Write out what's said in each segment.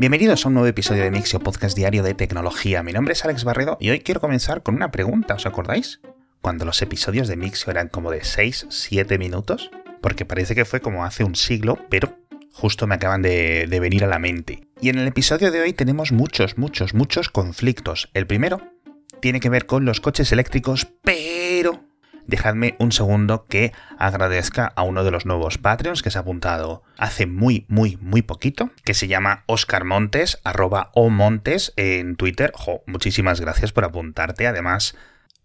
Bienvenidos a un nuevo episodio de Mixio Podcast Diario de Tecnología. Mi nombre es Alex Barredo y hoy quiero comenzar con una pregunta, ¿os acordáis? Cuando los episodios de Mixio eran como de 6-7 minutos, porque parece que fue como hace un siglo, pero justo me acaban de, de venir a la mente. Y en el episodio de hoy tenemos muchos, muchos, muchos conflictos. El primero tiene que ver con los coches eléctricos, pero dejadme un segundo que agradezca a uno de los nuevos Patreons que se ha apuntado hace muy, muy, muy poquito, que se llama Oscar Montes, arroba o Montes en Twitter. muchísimas gracias por apuntarte. Además,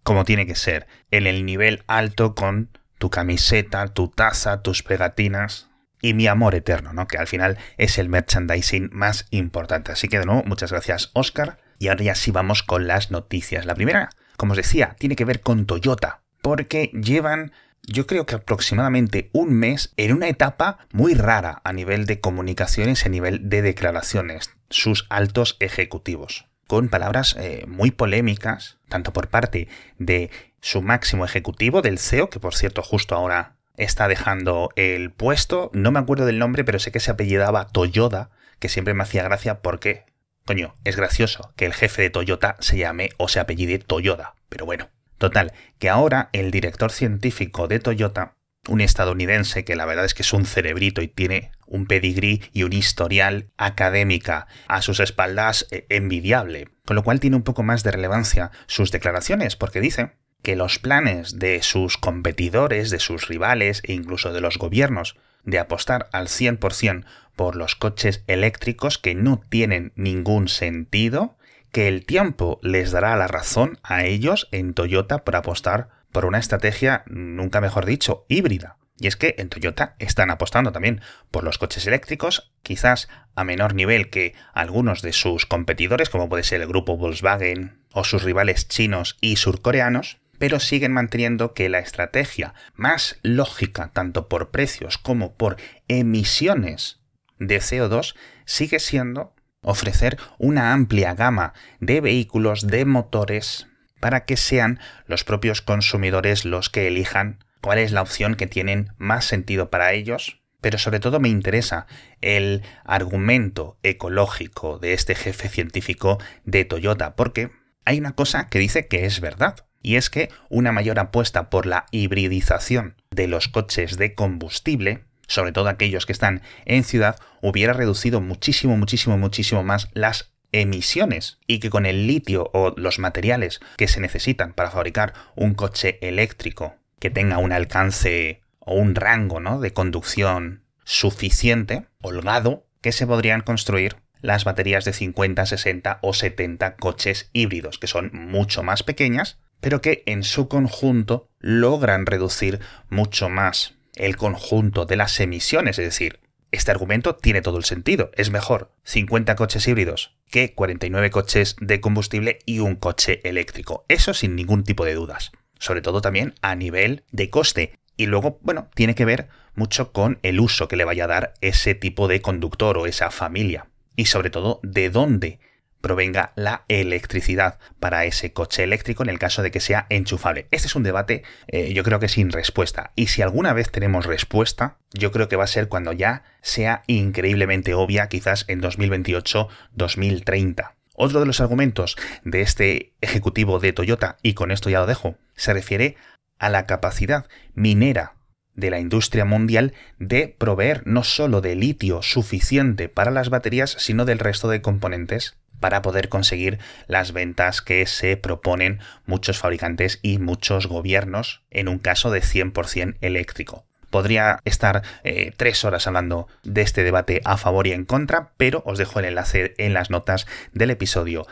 como tiene que ser, en el nivel alto con tu camiseta, tu taza, tus pegatinas y mi amor eterno, ¿no? Que al final es el merchandising más importante. Así que de nuevo, muchas gracias, Oscar. Y ahora ya sí vamos con las noticias. La primera, como os decía, tiene que ver con Toyota porque llevan yo creo que aproximadamente un mes en una etapa muy rara a nivel de comunicaciones, a nivel de declaraciones, sus altos ejecutivos, con palabras eh, muy polémicas, tanto por parte de su máximo ejecutivo, del CEO, que por cierto justo ahora está dejando el puesto, no me acuerdo del nombre, pero sé que se apellidaba Toyoda, que siempre me hacía gracia porque, coño, es gracioso que el jefe de Toyota se llame o se apellide Toyoda, pero bueno. Total, que ahora el director científico de Toyota, un estadounidense que la verdad es que es un cerebrito y tiene un pedigrí y un historial académica a sus espaldas eh, envidiable, con lo cual tiene un poco más de relevancia sus declaraciones, porque dice que los planes de sus competidores, de sus rivales e incluso de los gobiernos de apostar al 100% por los coches eléctricos que no tienen ningún sentido que el tiempo les dará la razón a ellos en Toyota por apostar por una estrategia, nunca mejor dicho, híbrida. Y es que en Toyota están apostando también por los coches eléctricos, quizás a menor nivel que algunos de sus competidores, como puede ser el grupo Volkswagen o sus rivales chinos y surcoreanos, pero siguen manteniendo que la estrategia más lógica, tanto por precios como por emisiones de CO2, sigue siendo ofrecer una amplia gama de vehículos, de motores, para que sean los propios consumidores los que elijan cuál es la opción que tienen más sentido para ellos. Pero sobre todo me interesa el argumento ecológico de este jefe científico de Toyota, porque hay una cosa que dice que es verdad, y es que una mayor apuesta por la hibridización de los coches de combustible sobre todo aquellos que están en ciudad, hubiera reducido muchísimo, muchísimo, muchísimo más las emisiones y que con el litio o los materiales que se necesitan para fabricar un coche eléctrico que tenga un alcance o un rango ¿no? de conducción suficiente, holgado, que se podrían construir las baterías de 50, 60 o 70 coches híbridos, que son mucho más pequeñas, pero que en su conjunto logran reducir mucho más el conjunto de las emisiones, es decir, este argumento tiene todo el sentido. Es mejor 50 coches híbridos que 49 coches de combustible y un coche eléctrico. Eso sin ningún tipo de dudas. Sobre todo también a nivel de coste. Y luego, bueno, tiene que ver mucho con el uso que le vaya a dar ese tipo de conductor o esa familia. Y sobre todo, de dónde provenga la electricidad para ese coche eléctrico en el caso de que sea enchufable. Este es un debate eh, yo creo que sin respuesta. Y si alguna vez tenemos respuesta, yo creo que va a ser cuando ya sea increíblemente obvia, quizás en 2028-2030. Otro de los argumentos de este ejecutivo de Toyota, y con esto ya lo dejo, se refiere a la capacidad minera de la industria mundial de proveer no solo de litio suficiente para las baterías, sino del resto de componentes para poder conseguir las ventas que se proponen muchos fabricantes y muchos gobiernos en un caso de 100% eléctrico. Podría estar eh, tres horas hablando de este debate a favor y en contra, pero os dejo el enlace en las notas del episodio.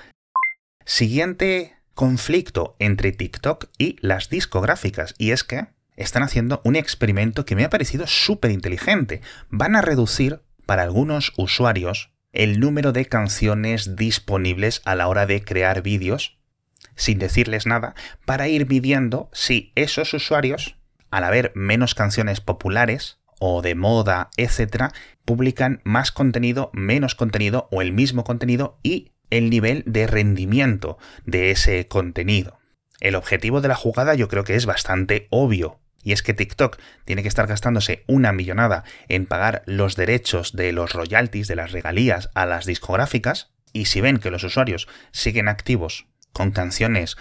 Siguiente conflicto entre TikTok y las discográficas, y es que están haciendo un experimento que me ha parecido súper inteligente. Van a reducir para algunos usuarios el número de canciones disponibles a la hora de crear vídeos, sin decirles nada, para ir midiendo si esos usuarios, al haber menos canciones populares o de moda, etc., publican más contenido, menos contenido o el mismo contenido y el nivel de rendimiento de ese contenido. El objetivo de la jugada yo creo que es bastante obvio. Y es que TikTok tiene que estar gastándose una millonada en pagar los derechos de los royalties, de las regalías a las discográficas, y si ven que los usuarios siguen activos con canciones,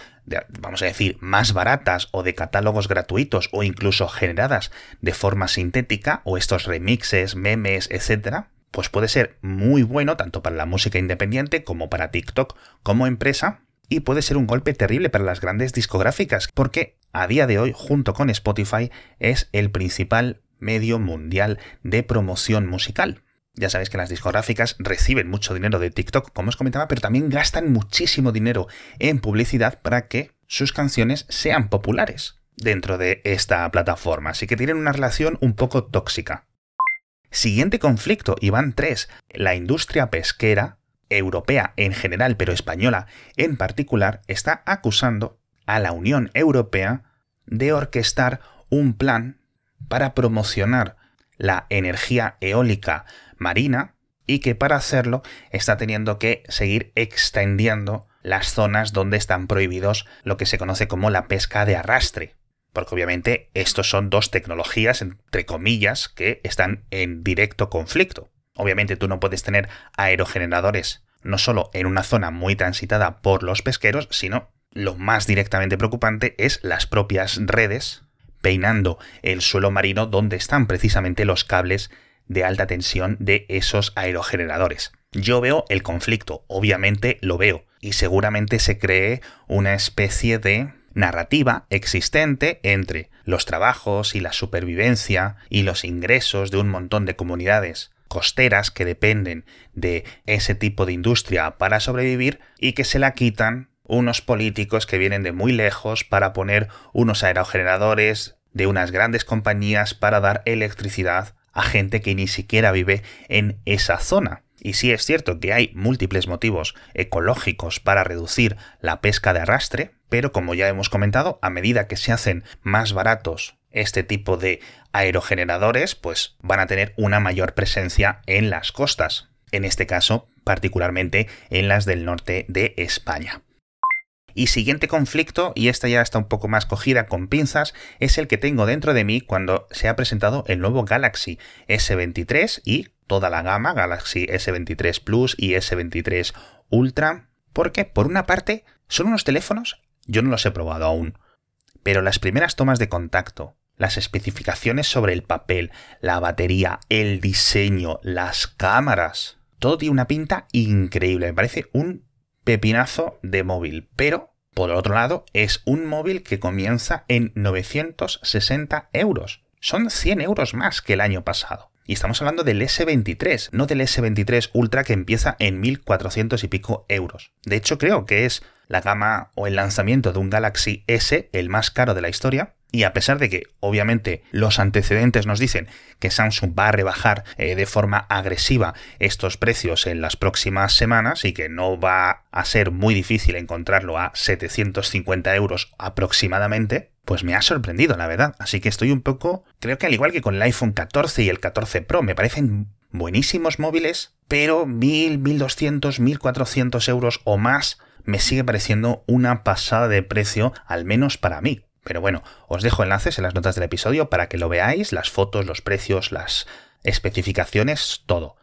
vamos a decir, más baratas o de catálogos gratuitos o incluso generadas de forma sintética o estos remixes, memes, etc., pues puede ser muy bueno tanto para la música independiente como para TikTok como empresa y puede ser un golpe terrible para las grandes discográficas porque a día de hoy junto con Spotify es el principal medio mundial de promoción musical. Ya sabéis que las discográficas reciben mucho dinero de TikTok, como os comentaba, pero también gastan muchísimo dinero en publicidad para que sus canciones sean populares dentro de esta plataforma. Así que tienen una relación un poco tóxica. Siguiente conflicto, y van tres. La industria pesquera, europea en general, pero española en particular, está acusando a la Unión Europea de orquestar un plan para promocionar la energía eólica marina y que para hacerlo está teniendo que seguir extendiendo las zonas donde están prohibidos lo que se conoce como la pesca de arrastre. Porque obviamente estos son dos tecnologías, entre comillas, que están en directo conflicto. Obviamente tú no puedes tener aerogeneradores no solo en una zona muy transitada por los pesqueros, sino lo más directamente preocupante es las propias redes peinando el suelo marino donde están precisamente los cables de alta tensión de esos aerogeneradores. Yo veo el conflicto, obviamente lo veo, y seguramente se cree una especie de narrativa existente entre los trabajos y la supervivencia y los ingresos de un montón de comunidades costeras que dependen de ese tipo de industria para sobrevivir y que se la quitan unos políticos que vienen de muy lejos para poner unos aerogeneradores de unas grandes compañías para dar electricidad a gente que ni siquiera vive en esa zona. Y sí es cierto que hay múltiples motivos ecológicos para reducir la pesca de arrastre, pero como ya hemos comentado, a medida que se hacen más baratos este tipo de aerogeneradores, pues van a tener una mayor presencia en las costas. En este caso, particularmente en las del norte de España. Y siguiente conflicto, y esta ya está un poco más cogida con pinzas, es el que tengo dentro de mí cuando se ha presentado el nuevo Galaxy S23 y toda la gama Galaxy S23 Plus y S23 Ultra, porque por una parte son unos teléfonos, yo no los he probado aún, pero las primeras tomas de contacto, las especificaciones sobre el papel, la batería, el diseño, las cámaras, todo tiene una pinta increíble, me parece un pepinazo de móvil, pero por otro lado es un móvil que comienza en 960 euros. Son 100 euros más que el año pasado. Y estamos hablando del S23, no del S23 Ultra que empieza en 1400 y pico euros. De hecho, creo que es la gama o el lanzamiento de un Galaxy S, el más caro de la historia, y a pesar de que, obviamente, los antecedentes nos dicen que Samsung va a rebajar eh, de forma agresiva estos precios en las próximas semanas y que no va a ser muy difícil encontrarlo a 750 euros aproximadamente, pues me ha sorprendido, la verdad. Así que estoy un poco, creo que al igual que con el iPhone 14 y el 14 Pro, me parecen buenísimos móviles, pero 1000, 1200, 1400 euros o más me sigue pareciendo una pasada de precio, al menos para mí. Pero bueno, os dejo enlaces en las notas del episodio para que lo veáis, las fotos, los precios, las especificaciones, todo.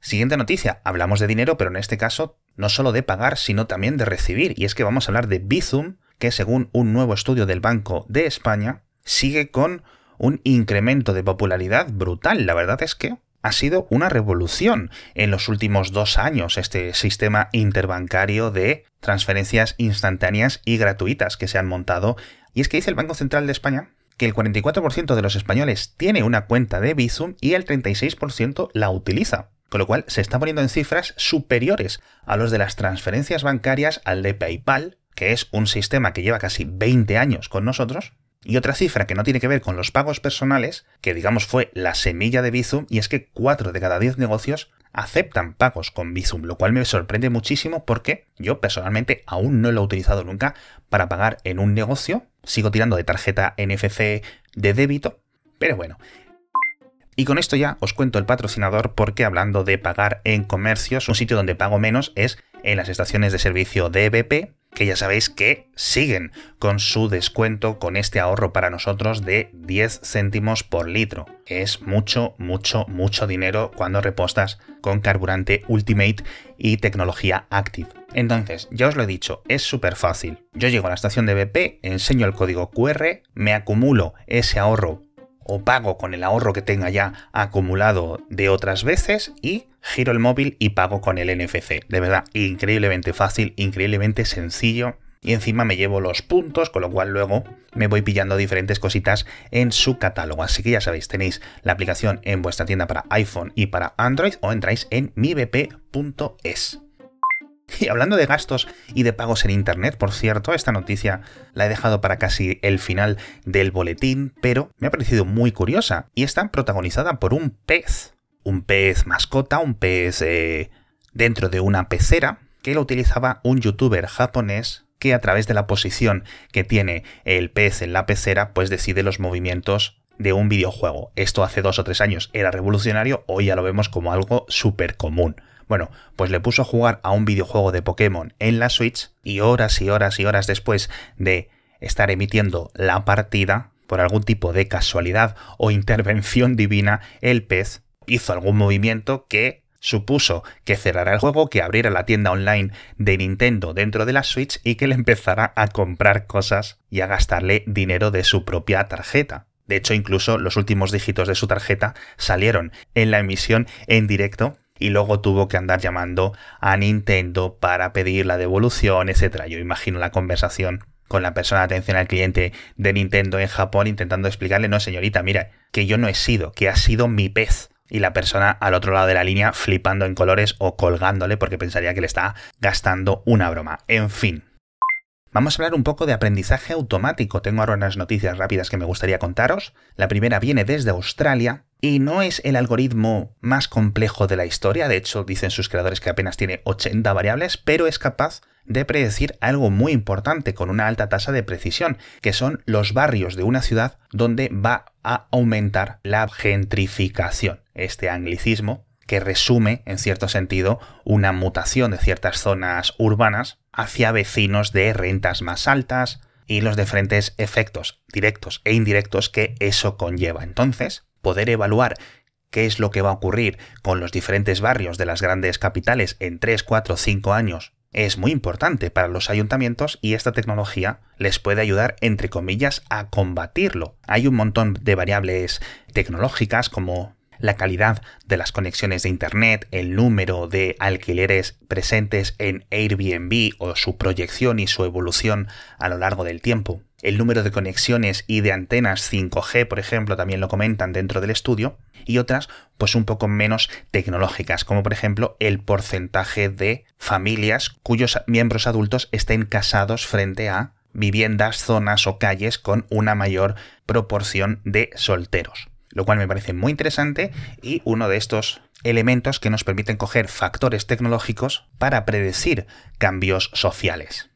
Siguiente noticia, hablamos de dinero, pero en este caso no solo de pagar, sino también de recibir. Y es que vamos a hablar de Bizum, que según un nuevo estudio del Banco de España, sigue con un incremento de popularidad brutal. La verdad es que ha sido una revolución en los últimos dos años este sistema interbancario de transferencias instantáneas y gratuitas que se han montado y es que dice el Banco Central de España que el 44% de los españoles tiene una cuenta de Bizum y el 36% la utiliza. Con lo cual se está poniendo en cifras superiores a los de las transferencias bancarias al de PayPal, que es un sistema que lleva casi 20 años con nosotros, y otra cifra que no tiene que ver con los pagos personales, que digamos fue la semilla de Bizum, y es que 4 de cada 10 negocios aceptan pagos con Bizum, lo cual me sorprende muchísimo porque yo personalmente aún no lo he utilizado nunca para pagar en un negocio, sigo tirando de tarjeta NFC de débito, pero bueno. Y con esto ya os cuento el patrocinador porque hablando de pagar en comercios, un sitio donde pago menos es en las estaciones de servicio de BP, que ya sabéis que siguen con su descuento, con este ahorro para nosotros de 10 céntimos por litro. Es mucho, mucho, mucho dinero cuando repostas con carburante Ultimate y tecnología Active. Entonces, ya os lo he dicho, es súper fácil. Yo llego a la estación de BP, enseño el código QR, me acumulo ese ahorro o pago con el ahorro que tenga ya acumulado de otras veces y giro el móvil y pago con el NFC. De verdad, increíblemente fácil, increíblemente sencillo. Y encima me llevo los puntos, con lo cual luego me voy pillando diferentes cositas en su catálogo. Así que ya sabéis, tenéis la aplicación en vuestra tienda para iPhone y para Android o entráis en mibp.es. Y hablando de gastos y de pagos en Internet, por cierto, esta noticia la he dejado para casi el final del boletín, pero me ha parecido muy curiosa y está protagonizada por un pez. Un pez mascota, un pez eh, dentro de una pecera que lo utilizaba un youtuber japonés que a través de la posición que tiene el pez en la pecera, pues decide los movimientos de un videojuego. Esto hace dos o tres años era revolucionario, hoy ya lo vemos como algo súper común. Bueno, pues le puso a jugar a un videojuego de Pokémon en la Switch y horas y horas y horas después de estar emitiendo la partida, por algún tipo de casualidad o intervención divina, el pez hizo algún movimiento que supuso que cerrara el juego, que abriera la tienda online de Nintendo dentro de la Switch y que le empezara a comprar cosas y a gastarle dinero de su propia tarjeta. De hecho, incluso los últimos dígitos de su tarjeta salieron en la emisión en directo y luego tuvo que andar llamando a Nintendo para pedir la devolución, etc. Yo imagino la conversación con la persona de atención al cliente de Nintendo en Japón intentando explicarle, no señorita, mira, que yo no he sido, que ha sido mi pez. Y la persona al otro lado de la línea flipando en colores o colgándole porque pensaría que le está gastando una broma. En fin, Vamos a hablar un poco de aprendizaje automático. Tengo ahora unas noticias rápidas que me gustaría contaros. La primera viene desde Australia y no es el algoritmo más complejo de la historia. De hecho, dicen sus creadores que apenas tiene 80 variables, pero es capaz de predecir algo muy importante con una alta tasa de precisión, que son los barrios de una ciudad donde va a aumentar la gentrificación. Este anglicismo que resume, en cierto sentido, una mutación de ciertas zonas urbanas hacia vecinos de rentas más altas y los diferentes efectos directos e indirectos que eso conlleva. Entonces, poder evaluar qué es lo que va a ocurrir con los diferentes barrios de las grandes capitales en 3, 4, 5 años es muy importante para los ayuntamientos y esta tecnología les puede ayudar, entre comillas, a combatirlo. Hay un montón de variables tecnológicas como la calidad de las conexiones de Internet, el número de alquileres presentes en Airbnb o su proyección y su evolución a lo largo del tiempo. El número de conexiones y de antenas 5G, por ejemplo, también lo comentan dentro del estudio. Y otras, pues un poco menos tecnológicas, como por ejemplo el porcentaje de familias cuyos miembros adultos estén casados frente a viviendas, zonas o calles con una mayor proporción de solteros lo cual me parece muy interesante y uno de estos elementos que nos permiten coger factores tecnológicos para predecir cambios sociales.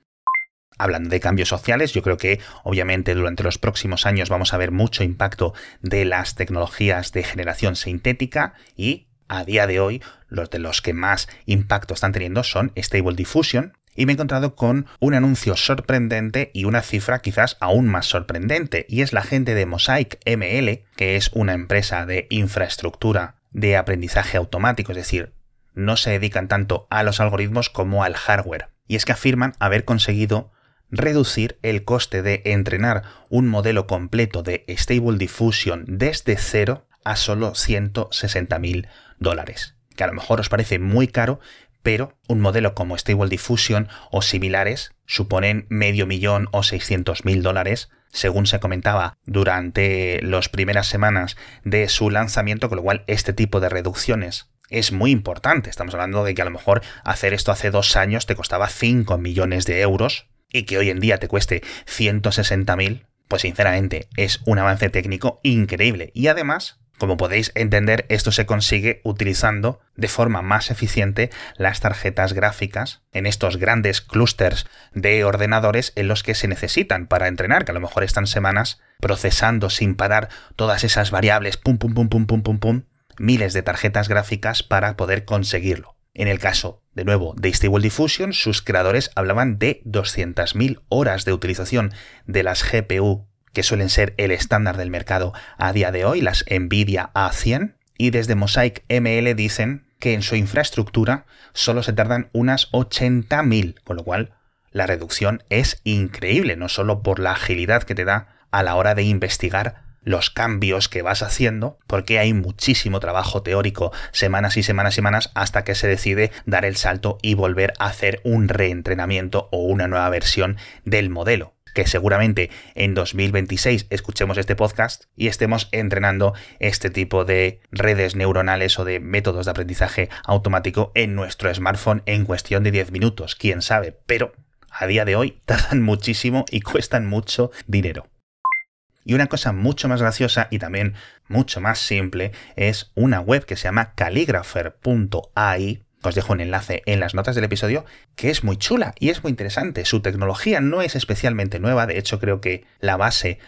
Hablando de cambios sociales, yo creo que obviamente durante los próximos años vamos a ver mucho impacto de las tecnologías de generación sintética y a día de hoy los de los que más impacto están teniendo son Stable Diffusion, y me he encontrado con un anuncio sorprendente y una cifra quizás aún más sorprendente, y es la gente de Mosaic ML, que es una empresa de infraestructura de aprendizaje automático, es decir, no se dedican tanto a los algoritmos como al hardware. Y es que afirman haber conseguido reducir el coste de entrenar un modelo completo de Stable Diffusion desde cero a solo 160.000 dólares. Que a lo mejor os parece muy caro, pero un modelo como Stable Diffusion o similares suponen medio millón o 600 mil dólares, según se comentaba durante las primeras semanas de su lanzamiento, con lo cual este tipo de reducciones es muy importante. Estamos hablando de que a lo mejor hacer esto hace dos años te costaba 5 millones de euros y que hoy en día te cueste 160 mil, pues sinceramente es un avance técnico increíble. Y además como podéis entender, esto se consigue utilizando de forma más eficiente las tarjetas gráficas en estos grandes clústeres de ordenadores en los que se necesitan para entrenar, que a lo mejor están semanas procesando sin parar todas esas variables, pum, pum, pum, pum, pum, pum, pum, miles de tarjetas gráficas para poder conseguirlo. En el caso de nuevo, de Stable Diffusion, sus creadores hablaban de 200.000 horas de utilización de las GPU, que suelen ser el estándar del mercado a día de hoy, las Nvidia A100, y desde Mosaic ML dicen que en su infraestructura solo se tardan unas 80.000, con lo cual la reducción es increíble, no solo por la agilidad que te da a la hora de investigar los cambios que vas haciendo, porque hay muchísimo trabajo teórico, semanas y semanas y semanas, hasta que se decide dar el salto y volver a hacer un reentrenamiento o una nueva versión del modelo que seguramente en 2026 escuchemos este podcast y estemos entrenando este tipo de redes neuronales o de métodos de aprendizaje automático en nuestro smartphone en cuestión de 10 minutos, quién sabe, pero a día de hoy tardan muchísimo y cuestan mucho dinero. Y una cosa mucho más graciosa y también mucho más simple es una web que se llama calligrapher.ai. Os dejo un enlace en las notas del episodio, que es muy chula y es muy interesante. Su tecnología no es especialmente nueva, de hecho creo que la base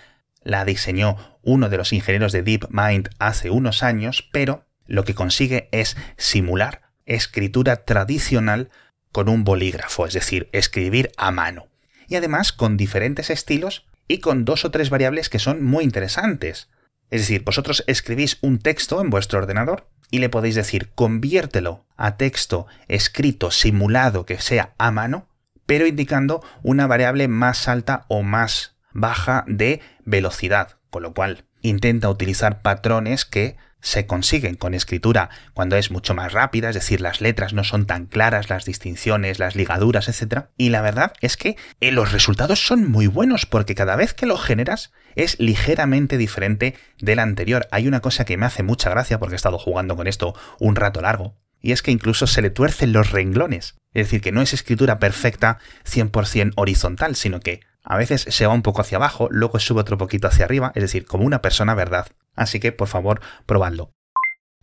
la diseñó uno de los ingenieros de DeepMind hace unos años, pero lo que consigue es simular escritura tradicional con un bolígrafo, es decir, escribir a mano. Y además con diferentes estilos y con dos o tres variables que son muy interesantes. Es decir, vosotros escribís un texto en vuestro ordenador y le podéis decir conviértelo a texto escrito simulado que sea a mano, pero indicando una variable más alta o más baja de velocidad, con lo cual intenta utilizar patrones que se consiguen con escritura cuando es mucho más rápida, es decir, las letras no son tan claras, las distinciones, las ligaduras, etc. Y la verdad es que eh, los resultados son muy buenos porque cada vez que lo generas es ligeramente diferente del anterior. Hay una cosa que me hace mucha gracia porque he estado jugando con esto un rato largo, y es que incluso se le tuercen los renglones. Es decir, que no es escritura perfecta 100% horizontal, sino que a veces se va un poco hacia abajo, luego sube otro poquito hacia arriba, es decir, como una persona verdad. Así que, por favor, probadlo.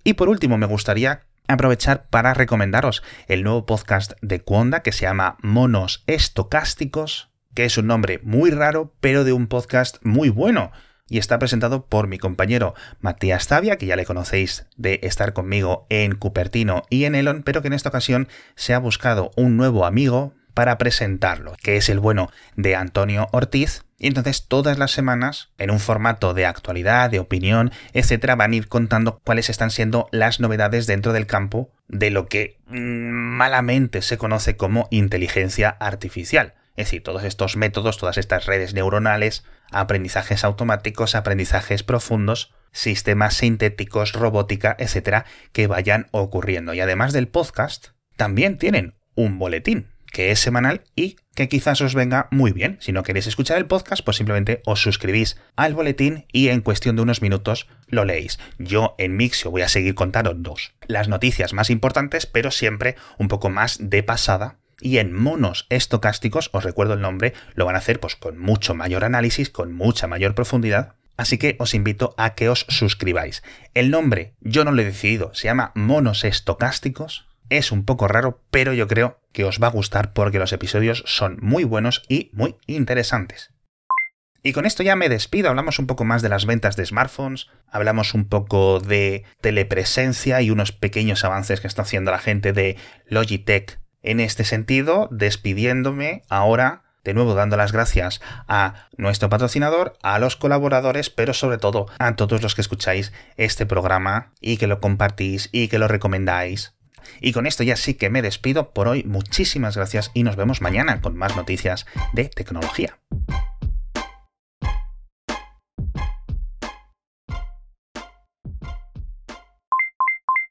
Y por último, me gustaría aprovechar para recomendaros el nuevo podcast de Cuonda que se llama Monos Estocásticos, que es un nombre muy raro, pero de un podcast muy bueno. Y está presentado por mi compañero Matías Tavia, que ya le conocéis de estar conmigo en Cupertino y en Elon, pero que en esta ocasión se ha buscado un nuevo amigo para presentarlo, que es el bueno de Antonio Ortiz. Y entonces todas las semanas, en un formato de actualidad, de opinión, etcétera, van a ir contando cuáles están siendo las novedades dentro del campo de lo que mm, malamente se conoce como inteligencia artificial. Es decir, todos estos métodos, todas estas redes neuronales, aprendizajes automáticos, aprendizajes profundos, sistemas sintéticos, robótica, etcétera, que vayan ocurriendo. Y además del podcast, también tienen un boletín que es semanal y que quizás os venga muy bien. Si no queréis escuchar el podcast, pues simplemente os suscribís al boletín y en cuestión de unos minutos lo leéis. Yo en Mixio voy a seguir contando dos. Las noticias más importantes, pero siempre un poco más de pasada. Y en monos estocásticos, os recuerdo el nombre, lo van a hacer pues con mucho mayor análisis, con mucha mayor profundidad. Así que os invito a que os suscribáis. El nombre yo no lo he decidido, se llama monos estocásticos es un poco raro, pero yo creo que os va a gustar porque los episodios son muy buenos y muy interesantes. Y con esto ya me despido, hablamos un poco más de las ventas de smartphones, hablamos un poco de telepresencia y unos pequeños avances que está haciendo la gente de Logitech en este sentido, despidiéndome ahora de nuevo dando las gracias a nuestro patrocinador, a los colaboradores, pero sobre todo a todos los que escucháis este programa y que lo compartís y que lo recomendáis y con esto ya sí que me despido por hoy. Muchísimas gracias y nos vemos mañana con más noticias de tecnología.